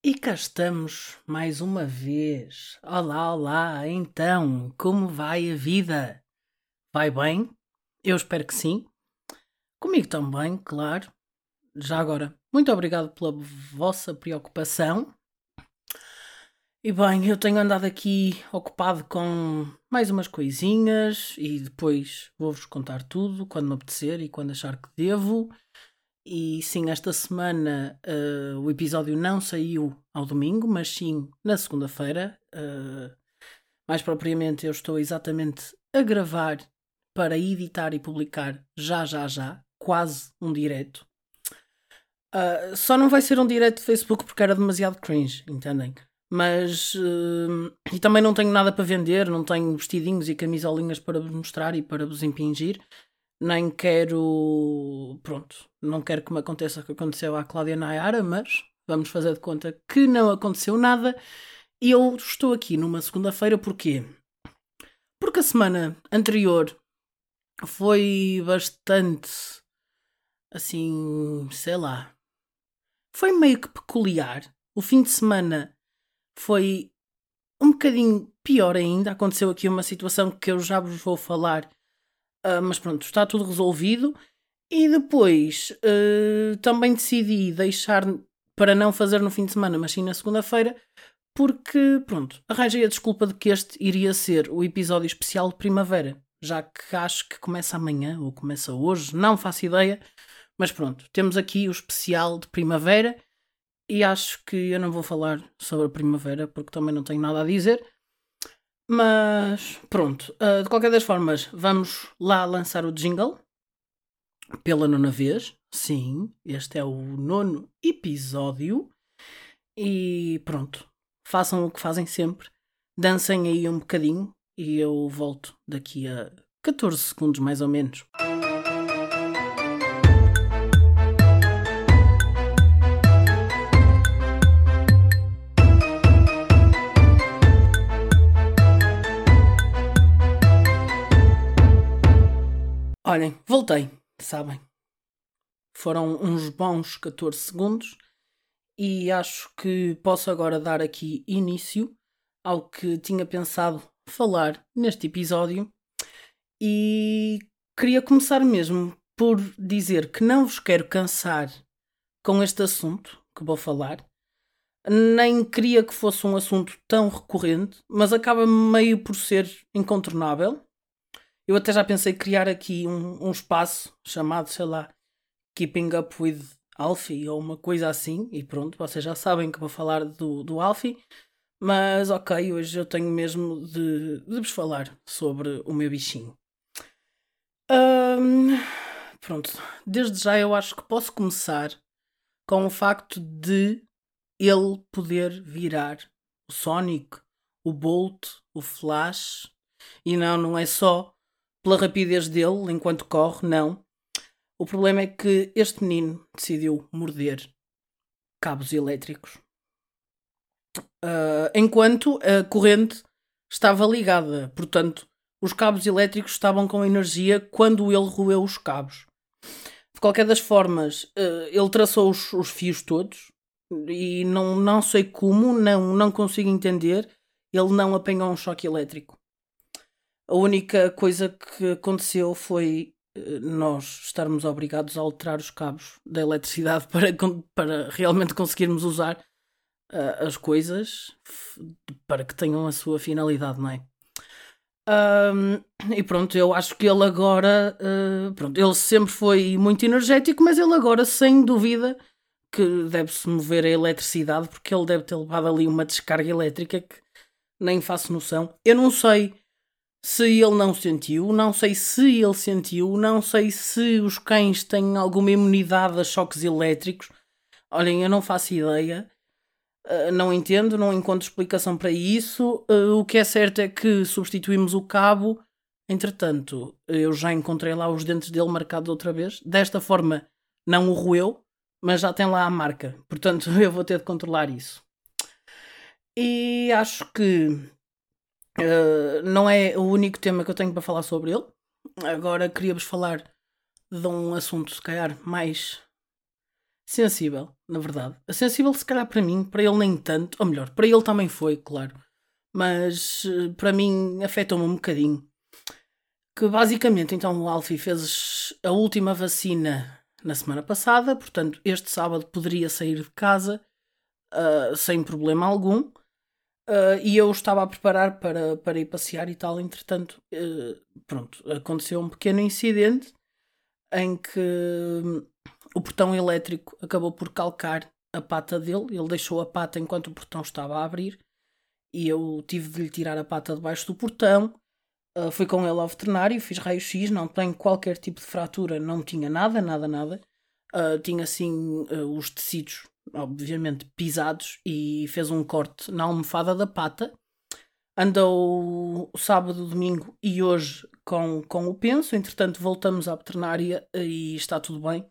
E cá estamos mais uma vez. Olá, olá. Então, como vai a vida? Vai bem? Eu espero que sim. Comigo também, claro. Já agora, muito obrigado pela vossa preocupação. E bem, eu tenho andado aqui ocupado com mais umas coisinhas e depois vou-vos contar tudo quando me apetecer e quando achar que devo. E sim, esta semana uh, o episódio não saiu ao domingo, mas sim na segunda-feira. Uh, mais propriamente, eu estou exatamente a gravar para editar e publicar já, já, já, quase um direto. Uh, só não vai ser um direto de Facebook porque era demasiado cringe, entendem? Mas. e também não tenho nada para vender, não tenho vestidinhos e camisolinhas para vos mostrar e para vos impingir nem quero. Pronto, não quero que me aconteça o que aconteceu à Cláudia Nayara, mas vamos fazer de conta que não aconteceu nada. E eu estou aqui numa segunda-feira porquê? Porque a semana anterior foi bastante. Assim, sei lá. Foi meio que peculiar. O fim de semana foi um bocadinho pior ainda. Aconteceu aqui uma situação que eu já vos vou falar Uh, mas pronto, está tudo resolvido. E depois uh, também decidi deixar para não fazer no fim de semana, mas sim na segunda-feira, porque pronto, arranjei a desculpa de que este iria ser o episódio especial de primavera, já que acho que começa amanhã ou começa hoje, não faço ideia. Mas pronto, temos aqui o especial de primavera e acho que eu não vou falar sobre a primavera porque também não tenho nada a dizer. Mas pronto, uh, de qualquer das formas, vamos lá lançar o jingle pela nona vez. Sim, este é o nono episódio. E pronto, façam o que fazem sempre, dancem aí um bocadinho e eu volto daqui a 14 segundos mais ou menos. Olhem, voltei, sabem? Foram uns bons 14 segundos e acho que posso agora dar aqui início ao que tinha pensado falar neste episódio e queria começar mesmo por dizer que não vos quero cansar com este assunto que vou falar. Nem queria que fosse um assunto tão recorrente, mas acaba meio por ser incontornável eu até já pensei criar aqui um, um espaço chamado, sei lá, Keeping Up with Alfie ou uma coisa assim. E pronto, vocês já sabem que vou falar do, do Alfie. Mas ok, hoje eu tenho mesmo de, de vos falar sobre o meu bichinho. Um, pronto, desde já eu acho que posso começar com o facto de ele poder virar o Sonic, o Bolt, o Flash. E não, não é só pela rapidez dele enquanto corre, não. O problema é que este menino decidiu morder cabos elétricos uh, enquanto a corrente estava ligada. Portanto, os cabos elétricos estavam com energia quando ele roeu os cabos. De qualquer das formas, uh, ele traçou os, os, fios todos e não, não sei como, não, não consigo entender. Ele não apanhou um choque elétrico. A única coisa que aconteceu foi eh, nós estarmos obrigados a alterar os cabos da eletricidade para, para realmente conseguirmos usar uh, as coisas para que tenham a sua finalidade, não é? Um, e pronto, eu acho que ele agora, uh, pronto, ele sempre foi muito energético, mas ele agora, sem dúvida, que deve-se mover a eletricidade, porque ele deve ter levado ali uma descarga elétrica que nem faço noção. Eu não sei se ele não sentiu, não sei se ele sentiu, não sei se os cães têm alguma imunidade a choques elétricos. Olhem, eu não faço ideia. Uh, não entendo, não encontro explicação para isso. Uh, o que é certo é que substituímos o cabo. Entretanto, eu já encontrei lá os dentes dele marcados outra vez. Desta forma, não o roeu, mas já tem lá a marca. Portanto, eu vou ter de controlar isso. E acho que Uh, não é o único tema que eu tenho para falar sobre ele. Agora queria-vos falar de um assunto, se calhar, mais sensível, na verdade. Sensível, se calhar, para mim, para ele nem tanto, ou melhor, para ele também foi, claro, mas eh, para mim afetou-me um bocadinho. Que basicamente, então, o Alfie fez a última vacina na semana passada, portanto, este sábado poderia sair de casa uh, sem problema algum. Uh, e eu estava a preparar para, para ir passear e tal. Entretanto, uh, pronto, aconteceu um pequeno incidente em que hum, o portão elétrico acabou por calcar a pata dele. Ele deixou a pata enquanto o portão estava a abrir e eu tive de lhe tirar a pata debaixo do portão. Uh, fui com ele ao veterinário, fiz raio-x, não tenho qualquer tipo de fratura, não tinha nada, nada, nada. Uh, tinha assim uh, os tecidos obviamente pisados, e fez um corte na almofada da pata. Andou sábado, domingo e hoje com, com o penso. Entretanto, voltamos à veterinária e está tudo bem.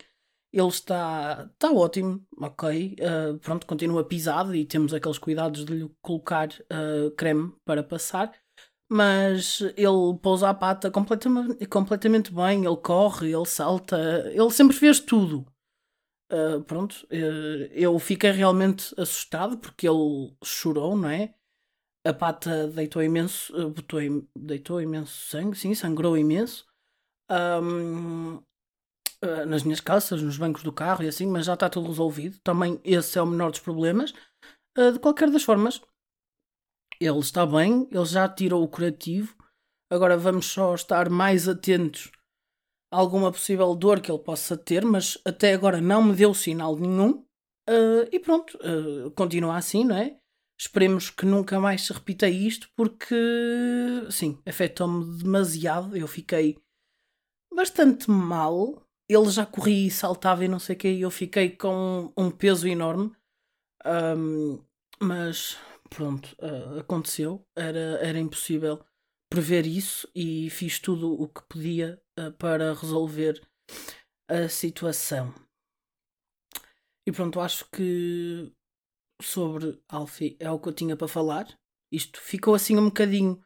Ele está, está ótimo, ok. Uh, pronto, continua pisado e temos aqueles cuidados de lhe colocar uh, creme para passar. Mas ele pousa a pata completamente, completamente bem. Ele corre, ele salta, ele sempre fez tudo. Uh, pronto, uh, eu fiquei realmente assustado porque ele chorou, não é? A pata deitou imenso, uh, botou, deitou imenso sangue, sim, sangrou imenso. Um, nas minhas calças, nos bancos do carro e assim, mas já está tudo resolvido. Também esse é o menor dos problemas. de qualquer das formas, ele está bem, ele já tirou o curativo. Agora vamos só estar mais atentos alguma possível dor que ele possa ter, mas até agora não me deu sinal nenhum. Uh, e pronto, uh, continua assim, não é? Esperemos que nunca mais se repita isto, porque, sim, afetou-me demasiado. Eu fiquei bastante mal. Ele já corria e saltava e não sei o que, e eu fiquei com um peso enorme. Um, mas pronto, uh, aconteceu. Era, era impossível prever isso e fiz tudo o que podia para resolver a situação. E pronto, acho que sobre Alfie é o que eu tinha para falar. Isto ficou assim um bocadinho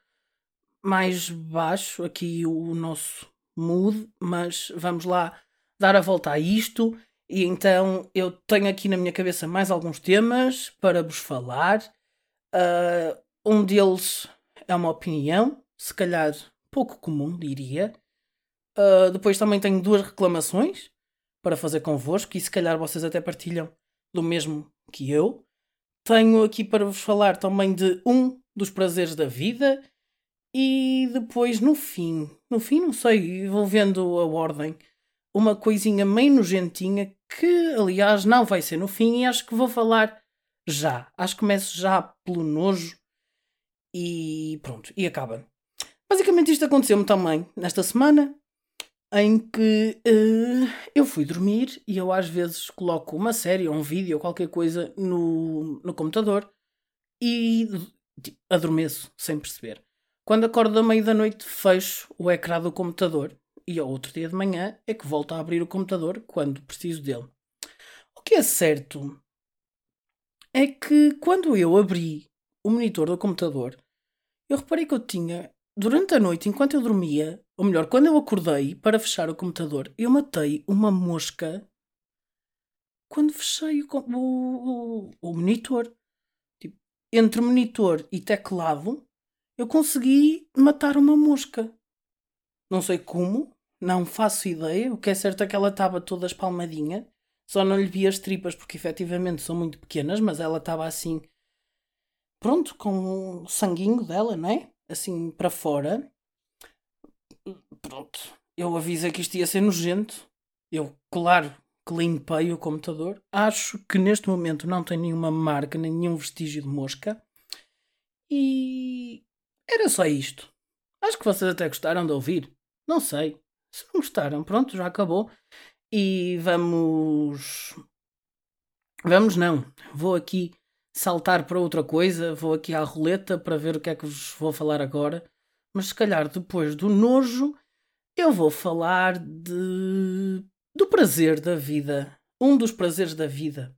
mais baixo aqui o nosso mood, mas vamos lá dar a volta a isto. E então eu tenho aqui na minha cabeça mais alguns temas para vos falar. Uh, um deles é uma opinião, se calhar pouco comum, diria. Uh, depois também tenho duas reclamações para fazer convosco e se calhar vocês até partilham do mesmo que eu. Tenho aqui para vos falar também de um dos prazeres da vida e depois no fim, no fim não sei, vou vendo a ordem, uma coisinha meio nojentinha que aliás não vai ser no fim e acho que vou falar já. Acho que começo já pelo nojo e pronto, e acaba. Basicamente isto aconteceu-me também nesta semana em que uh, eu fui dormir e eu às vezes coloco uma série ou um vídeo ou qualquer coisa no, no computador e tipo, adormeço sem perceber. Quando acordo da meia da noite fecho o ecrã do computador e ao outro dia de manhã é que volto a abrir o computador quando preciso dele. O que é certo é que quando eu abri o monitor do computador eu reparei que eu tinha Durante a noite, enquanto eu dormia, ou melhor, quando eu acordei para fechar o computador, eu matei uma mosca quando fechei o, o, o monitor. Tipo, entre monitor e teclado, eu consegui matar uma mosca. Não sei como, não faço ideia. O que é certo é que ela estava toda espalmadinha. Só não lhe vi as tripas porque efetivamente são muito pequenas, mas ela estava assim. Pronto, com o sanguinho dela, não é? assim para fora. Pronto. Eu avisei que isto ia ser nojento. Eu, claro, que limpei o computador. Acho que neste momento não tem nenhuma marca, nenhum vestígio de mosca. E era só isto. Acho que vocês até gostaram de ouvir. Não sei. Se não gostaram, pronto, já acabou. E vamos. Vamos não. Vou aqui saltar para outra coisa, vou aqui à roleta para ver o que é que vos vou falar agora. Mas se calhar depois do nojo, eu vou falar de do prazer da vida. Um dos prazeres da vida,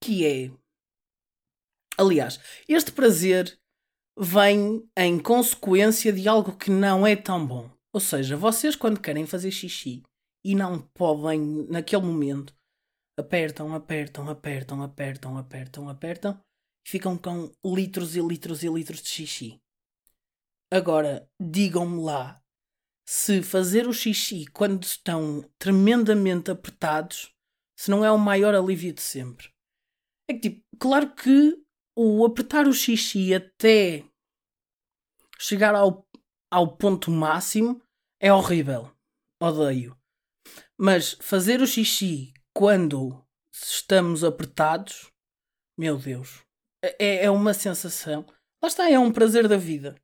que é Aliás, este prazer vem em consequência de algo que não é tão bom. Ou seja, vocês quando querem fazer xixi e não podem naquele momento, apertam, apertam, apertam, apertam, apertam, apertam e ficam com litros e litros e litros de xixi. Agora, digam-me lá se fazer o xixi quando estão tremendamente apertados, se não é o maior alívio de sempre. É que, tipo, claro que o apertar o xixi até chegar ao, ao ponto máximo é horrível. Odeio. Mas fazer o xixi quando estamos apertados, meu Deus, é, é uma sensação. Lá está, é um prazer da vida.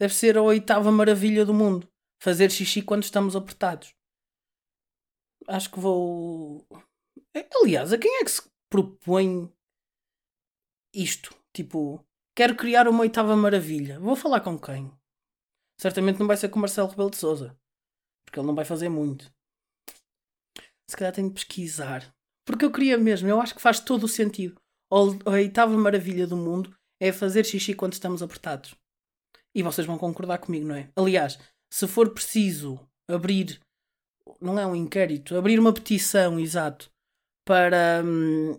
Deve ser a oitava maravilha do mundo. Fazer xixi quando estamos apertados. Acho que vou. Aliás, a quem é que se propõe isto? Tipo, quero criar uma oitava maravilha. Vou falar com quem? Certamente não vai ser com Marcelo Rebelo de Souza. Porque ele não vai fazer muito. Se calhar tenho de pesquisar. Porque eu queria mesmo, eu acho que faz todo o sentido. A oitava maravilha do mundo é fazer xixi quando estamos apertados. E vocês vão concordar comigo, não é? Aliás, se for preciso abrir, não é um inquérito, abrir uma petição, exato, para, hum,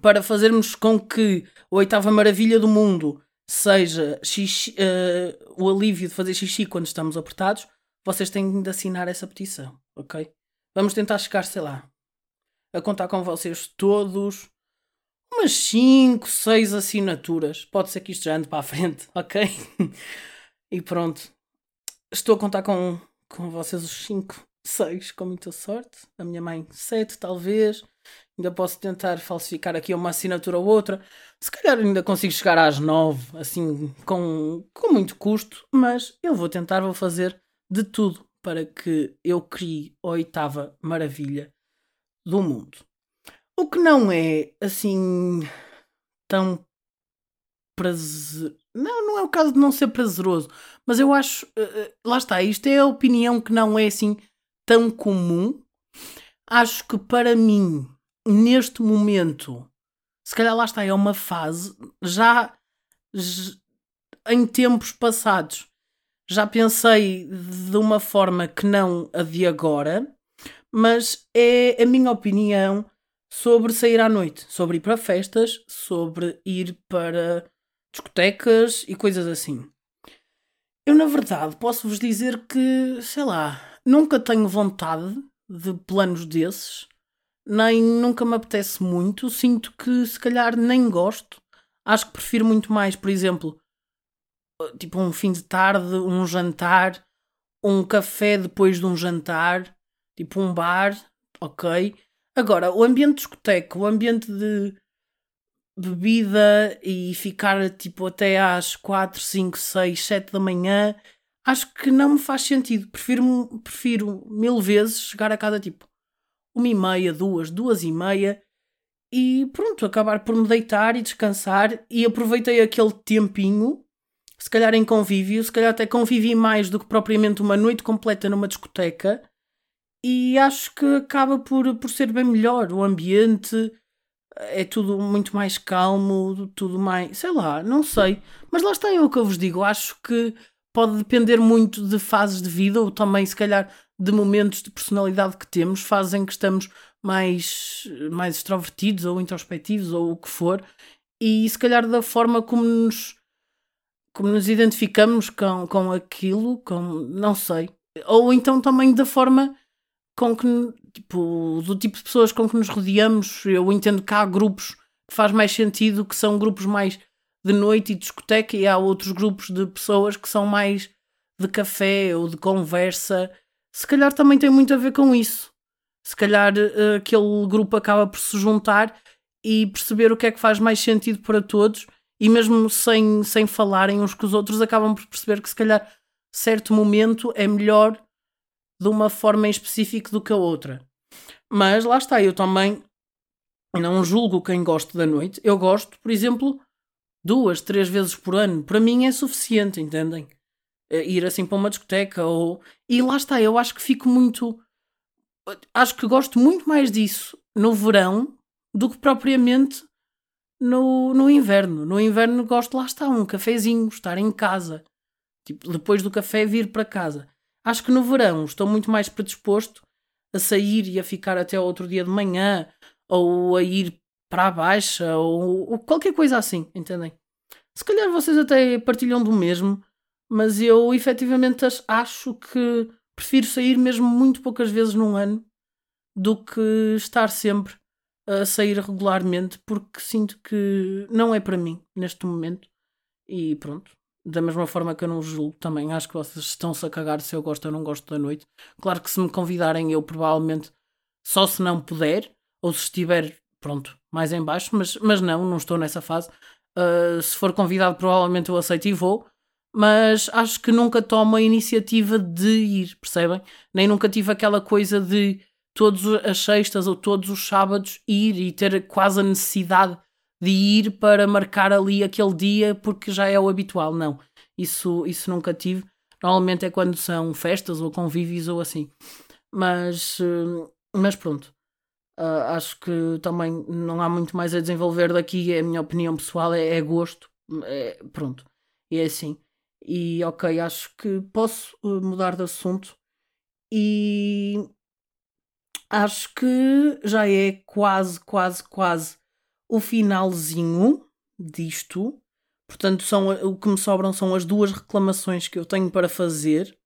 para fazermos com que a oitava maravilha do mundo seja xixi, uh, o alívio de fazer xixi quando estamos apertados, vocês têm de assinar essa petição, ok? Vamos tentar chegar, sei lá, a contar com vocês todos umas 5, 6 assinaturas. Pode ser que isto já ande para a frente, ok? e pronto. Estou a contar com, com vocês os 5, 6, com muita sorte. A minha mãe, 7, talvez. Ainda posso tentar falsificar aqui uma assinatura ou outra. Se calhar ainda consigo chegar às 9, assim, com, com muito custo. Mas eu vou tentar, vou fazer de tudo para que eu crie a oitava maravilha do mundo. O que não é assim tão prazer. Não, não é o caso de não ser prazeroso, mas eu acho. Uh, lá está, isto é a opinião que não é assim tão comum. Acho que para mim, neste momento, se calhar lá está, é uma fase já em tempos passados. Já pensei de uma forma que não a de agora, mas é a minha opinião sobre sair à noite, sobre ir para festas, sobre ir para discotecas e coisas assim. Eu, na verdade, posso-vos dizer que, sei lá, nunca tenho vontade de planos desses, nem nunca me apetece muito. Sinto que, se calhar, nem gosto. Acho que prefiro muito mais, por exemplo, tipo um fim de tarde, um jantar, um café depois de um jantar, tipo um bar, ok? Agora, o ambiente discoteca, o ambiente de bebida e ficar tipo até às 4, 5, 6, 7 da manhã, acho que não me faz sentido. Prefiro, prefiro mil vezes chegar a casa tipo uma e meia, duas, duas e meia e pronto, acabar por me deitar e descansar e aproveitei aquele tempinho, se calhar em convívio, se calhar até convivi mais do que propriamente uma noite completa numa discoteca e acho que acaba por, por ser bem melhor. O ambiente é tudo muito mais calmo, tudo mais. sei lá, não sei. Mas lá está é o que eu vos digo. Acho que pode depender muito de fases de vida ou também, se calhar, de momentos de personalidade que temos, fazem que estamos mais, mais extrovertidos ou introspectivos ou o que for. E se calhar da forma como nos, como nos identificamos com, com aquilo, com, não sei. Ou então também da forma com que, tipo, do tipo de pessoas com que nos rodeamos, eu entendo que há grupos que faz mais sentido, que são grupos mais de noite e discoteca, e há outros grupos de pessoas que são mais de café ou de conversa. Se calhar também tem muito a ver com isso. Se calhar uh, aquele grupo acaba por se juntar e perceber o que é que faz mais sentido para todos, e mesmo sem, sem falarem uns com os outros, acabam por perceber que se calhar certo momento é melhor de uma forma em específico do que a outra. Mas lá está, eu também não julgo quem gosta da noite. Eu gosto, por exemplo, duas, três vezes por ano. Para mim é suficiente, entendem? Eh, ir assim para uma discoteca ou. E lá está, eu acho que fico muito. Acho que gosto muito mais disso no verão do que propriamente no, no inverno. No inverno gosto, lá está, um cafezinho, estar em casa. Tipo, depois do café vir para casa. Acho que no verão estou muito mais predisposto a sair e a ficar até outro dia de manhã, ou a ir para a baixa, ou, ou qualquer coisa assim, entendem? Se calhar vocês até partilham do mesmo, mas eu efetivamente acho que prefiro sair mesmo muito poucas vezes num ano do que estar sempre a sair regularmente, porque sinto que não é para mim neste momento. E pronto, da mesma forma que eu não julgo também, acho que vocês estão-se a cagar se eu gosto ou não gosto da noite. Claro que se me convidarem, eu provavelmente só se não puder, ou se estiver, pronto, mais em baixo, mas, mas não, não estou nessa fase. Uh, se for convidado, provavelmente eu aceito e vou, mas acho que nunca tomo a iniciativa de ir, percebem? Nem nunca tive aquela coisa de todas as sextas ou todos os sábados ir e ter quase a necessidade de ir para marcar ali aquele dia porque já é o habitual. Não, isso, isso nunca tive. Normalmente é quando são festas ou convívios ou assim. Mas, eh, mas pronto. Uh, acho que também não há muito mais a desenvolver daqui. É a minha opinião pessoal, é, é gosto. É, pronto. E é assim. E ok, acho que posso eh, mudar de assunto. E acho que já é quase, quase, quase o finalzinho disto. Portanto, são, o que me sobram são as duas reclamações que eu tenho para fazer.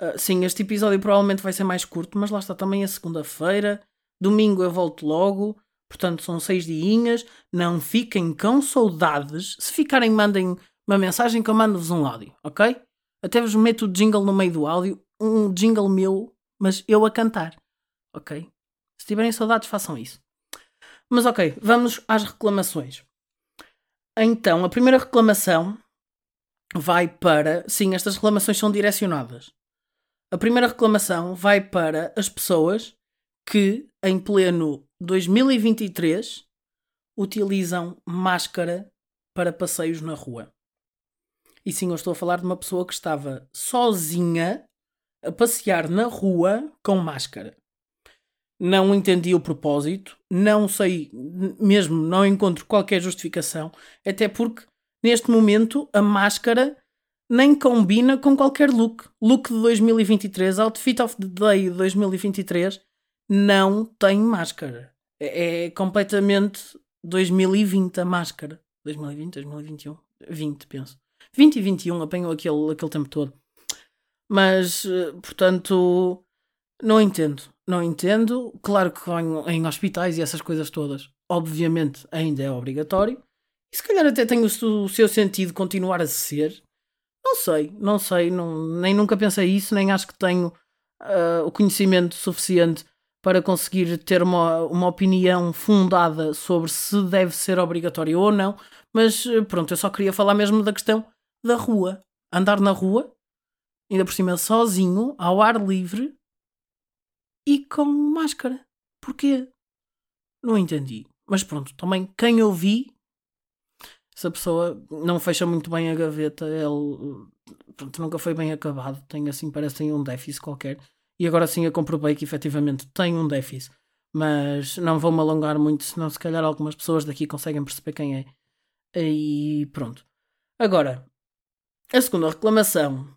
Uh, sim, este episódio provavelmente vai ser mais curto, mas lá está também a segunda-feira. Domingo eu volto logo. Portanto, são seis diinhas. Não fiquem com saudades. Se ficarem, mandem uma mensagem que eu mando-vos um áudio, ok? Até vos meto o jingle no meio do áudio. Um jingle meu, mas eu a cantar ok? Se tiverem saudades, façam isso. Mas ok, vamos às reclamações. Então, a primeira reclamação vai para. Sim, estas reclamações são direcionadas. A primeira reclamação vai para as pessoas que, em pleno 2023, utilizam máscara para passeios na rua. E sim, eu estou a falar de uma pessoa que estava sozinha a passear na rua com máscara não entendi o propósito, não sei, mesmo não encontro qualquer justificação, até porque neste momento a máscara nem combina com qualquer look. Look de 2023, Outfit of the Day de 2023, não tem máscara. É, é completamente 2020 a máscara. 2020, 2021, 20 penso. 20 e 21 apanhou aquele, aquele tempo todo. Mas, eh, portanto, não entendo, não entendo. Claro que em, em hospitais e essas coisas todas, obviamente, ainda é obrigatório. E se calhar até tem o, o seu sentido continuar a ser. Não sei, não sei, não, nem nunca pensei isso, nem acho que tenho uh, o conhecimento suficiente para conseguir ter uma, uma opinião fundada sobre se deve ser obrigatório ou não. Mas pronto, eu só queria falar mesmo da questão da rua. Andar na rua, ainda por cima sozinho, ao ar livre, e com máscara. Porquê? Não entendi. Mas pronto, também quem eu vi, essa pessoa não fecha muito bem a gaveta, ele pronto, nunca foi bem acabado, tem assim, parece tem um déficit qualquer. E agora sim eu comprovei que efetivamente tem um déficit. Mas não vou me alongar muito, senão se calhar algumas pessoas daqui conseguem perceber quem é. E pronto. Agora, a segunda reclamação.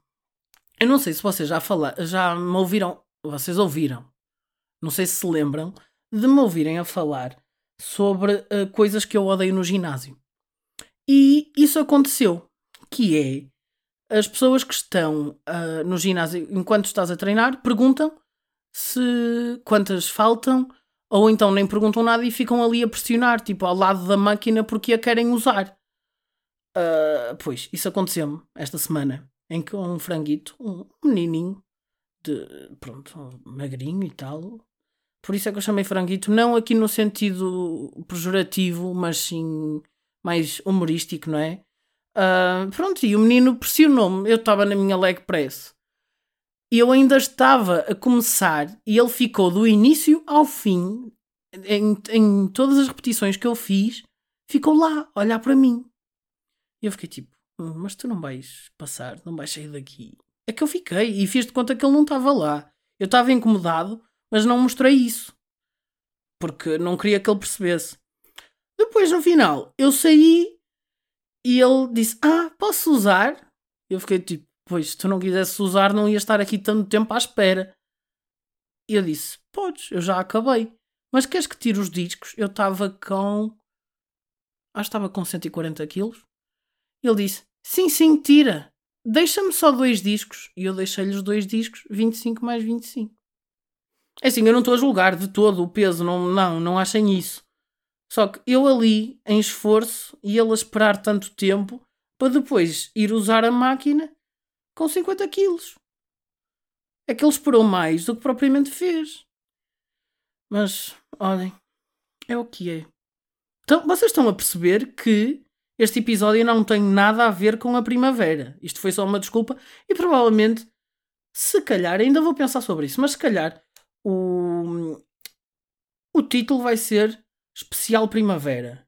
Eu não sei se vocês já falaram, já me ouviram, vocês ouviram não sei se se lembram, de me ouvirem a falar sobre uh, coisas que eu odeio no ginásio. E isso aconteceu, que é as pessoas que estão uh, no ginásio enquanto estás a treinar perguntam se quantas faltam ou então nem perguntam nada e ficam ali a pressionar, tipo ao lado da máquina porque a querem usar. Uh, pois, isso aconteceu-me esta semana, em que um franguito, um menininho, de, pronto, magrinho e tal, por isso é que eu chamei franguito, não aqui no sentido pejorativo, mas sim mais humorístico, não é? Uh, pronto, e o menino pressionou-me. Eu estava na minha leg press. E eu ainda estava a começar e ele ficou do início ao fim, em, em todas as repetições que eu fiz, ficou lá a olhar para mim. E eu fiquei tipo, hum, mas tu não vais passar, não vais sair daqui. É que eu fiquei e fiz de conta que ele não estava lá. Eu estava incomodado mas não mostrei isso. Porque não queria que ele percebesse. Depois, no final, eu saí e ele disse: Ah, posso usar? Eu fiquei tipo: Pois, se tu não quisesse usar, não ia estar aqui tanto tempo à espera. E eu disse: Podes, eu já acabei. Mas queres que tire os discos? Eu estava com. Acho que estava com 140 quilos. Ele disse: Sim, sim, tira. Deixa-me só dois discos. E eu deixei-lhe os dois discos, 25 mais 25. É assim, eu não estou a julgar de todo o peso, não, não, não achem isso. Só que eu ali, em esforço, e ele a esperar tanto tempo para depois ir usar a máquina com 50 quilos. É que ele esperou mais do que propriamente fez. Mas, olhem, é o que é. Então, vocês estão a perceber que este episódio não tem nada a ver com a primavera. Isto foi só uma desculpa e provavelmente, se calhar, ainda vou pensar sobre isso, mas se calhar o, o título vai ser Especial Primavera.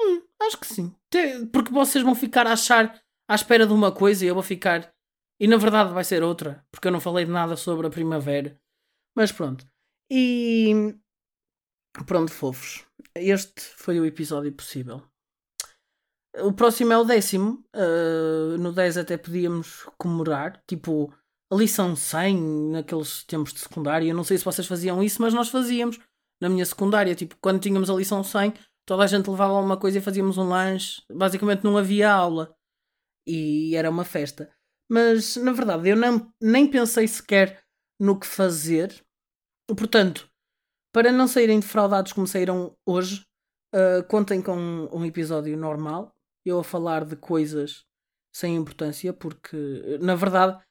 Hum, acho que sim. Porque vocês vão ficar a achar à espera de uma coisa e eu vou ficar. E na verdade vai ser outra, porque eu não falei de nada sobre a primavera. Mas pronto. E. Pronto, fofos. Este foi o episódio possível. O próximo é o décimo. Uh, no 10 até podíamos comemorar. Tipo, a lição 100 naqueles tempos de secundária. Eu não sei se vocês faziam isso, mas nós fazíamos na minha secundária. Tipo, quando tínhamos a lição 100, toda a gente levava alguma coisa e fazíamos um lanche. Basicamente não havia aula. E era uma festa. Mas, na verdade, eu não, nem pensei sequer no que fazer. Portanto, para não saírem defraudados como saíram hoje, uh, contem com um episódio normal. Eu a falar de coisas sem importância, porque, na verdade,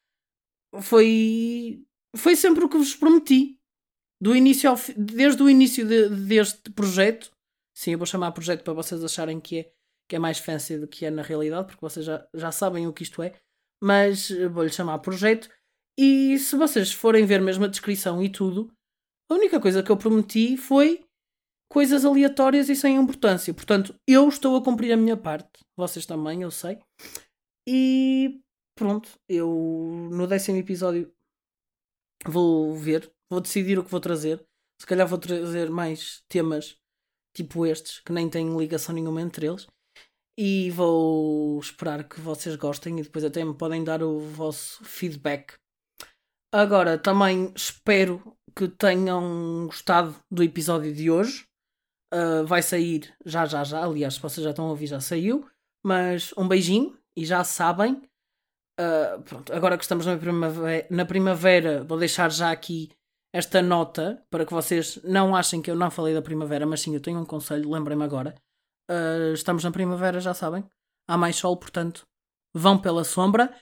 foi, foi sempre o que vos prometi. Do início ao, desde o início de, deste projeto, sim, eu vou chamar projeto para vocês acharem que é, que é mais fancy do que é na realidade, porque vocês já, já sabem o que isto é, mas vou-lhe chamar projeto. E se vocês forem ver mesmo a descrição e tudo, a única coisa que eu prometi foi coisas aleatórias e sem importância. Portanto, eu estou a cumprir a minha parte. Vocês também, eu sei. E pronto, eu no décimo episódio vou ver, vou decidir o que vou trazer. Se calhar vou trazer mais temas tipo estes, que nem têm ligação nenhuma entre eles. E vou esperar que vocês gostem e depois até me podem dar o vosso feedback. Agora, também espero que tenham gostado do episódio de hoje. Uh, vai sair já, já, já. Aliás, se vocês já estão a ouvir, já saiu. Mas um beijinho e já sabem, Uh, pronto, agora que estamos na primavera, na primavera, vou deixar já aqui esta nota para que vocês não achem que eu não falei da primavera, mas sim, eu tenho um conselho, lembrem-me agora. Uh, estamos na primavera, já sabem. Há mais sol, portanto, vão pela sombra.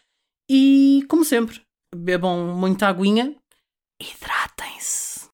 E, como sempre, bebam muita aguinha. Hidratem-se.